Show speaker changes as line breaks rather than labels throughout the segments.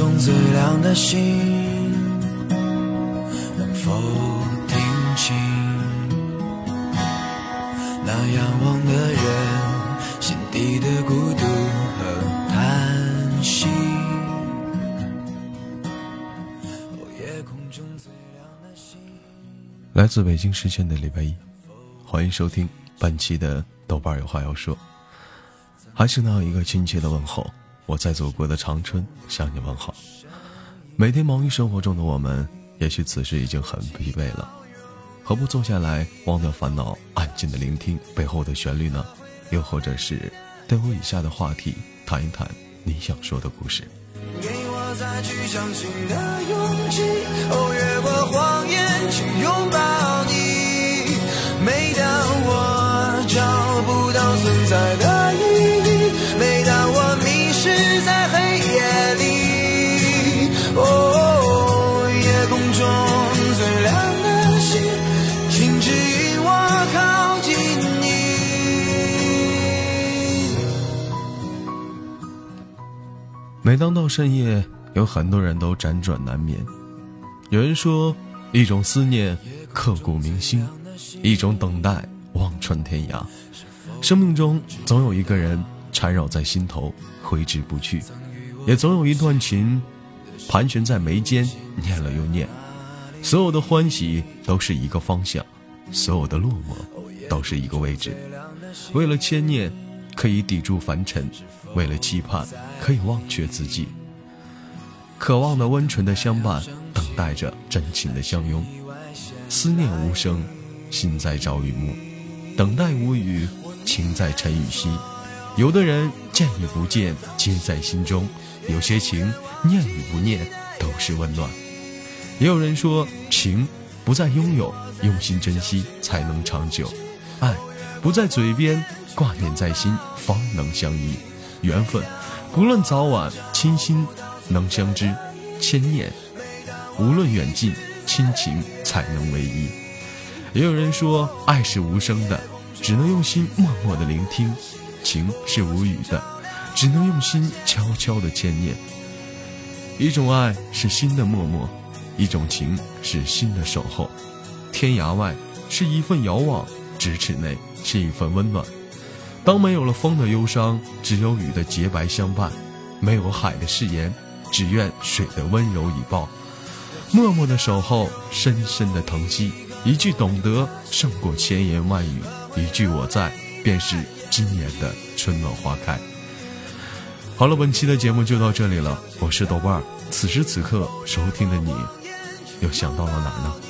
中最亮的星，能否听清那仰望的人心底的孤独和叹息？夜空中最亮的星。
来自北京时间的礼拜一，欢迎收听本期的豆瓣有话要说，还是那一个亲切的问候。我在祖国的长春向你问好。每天忙于生活中的我们，也许此时已经很疲惫了，何不坐下来忘掉烦恼，安静的聆听背后的旋律呢？又或者是对我以下的话题谈一谈你想说的故事？
给我再去相信的勇气，哦，越过谎言去拥抱每当到
深夜，有很多人都辗转难眠。有人说，一种思念刻骨铭心，一种等待望穿天涯。生命中总有一个人缠绕在心头，挥之不去；也总有一段情盘旋在眉间，念了又念。所有的欢喜都是一个方向，所有的落寞都是一个位置。为了牵念，可以抵住凡尘；为了期盼，可以忘却自己。渴望的温存的相伴，等待着真情的相拥。思念无声，心在朝与暮；等待无语，情在晨与夕。有的人见与不见，皆在心中；有些情，念与不念，都是温暖。也有人说，情不再拥有，用心珍惜才能长久；爱不在嘴边，挂念在心方能相依。缘分不论早晚，亲心能相知；牵念无论远近，亲情才能唯一。也有人说，爱是无声的，只能用心默默的聆听；情是无语的，只能用心悄悄的牵念。一种爱是心的默默。一种情是心的守候，天涯外是一份遥望，咫尺内是一份温暖。当没有了风的忧伤，只有雨的洁白相伴；没有海的誓言，只愿水的温柔以报。默默的守候，深深的疼惜。一句懂得胜过千言万语，一句我在便是今年的春暖花开。好了，本期的节目就到这里了，我是豆瓣儿。此时此刻收听的你。又想到了哪呢？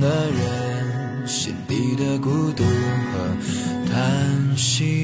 的人心底的孤独和叹息？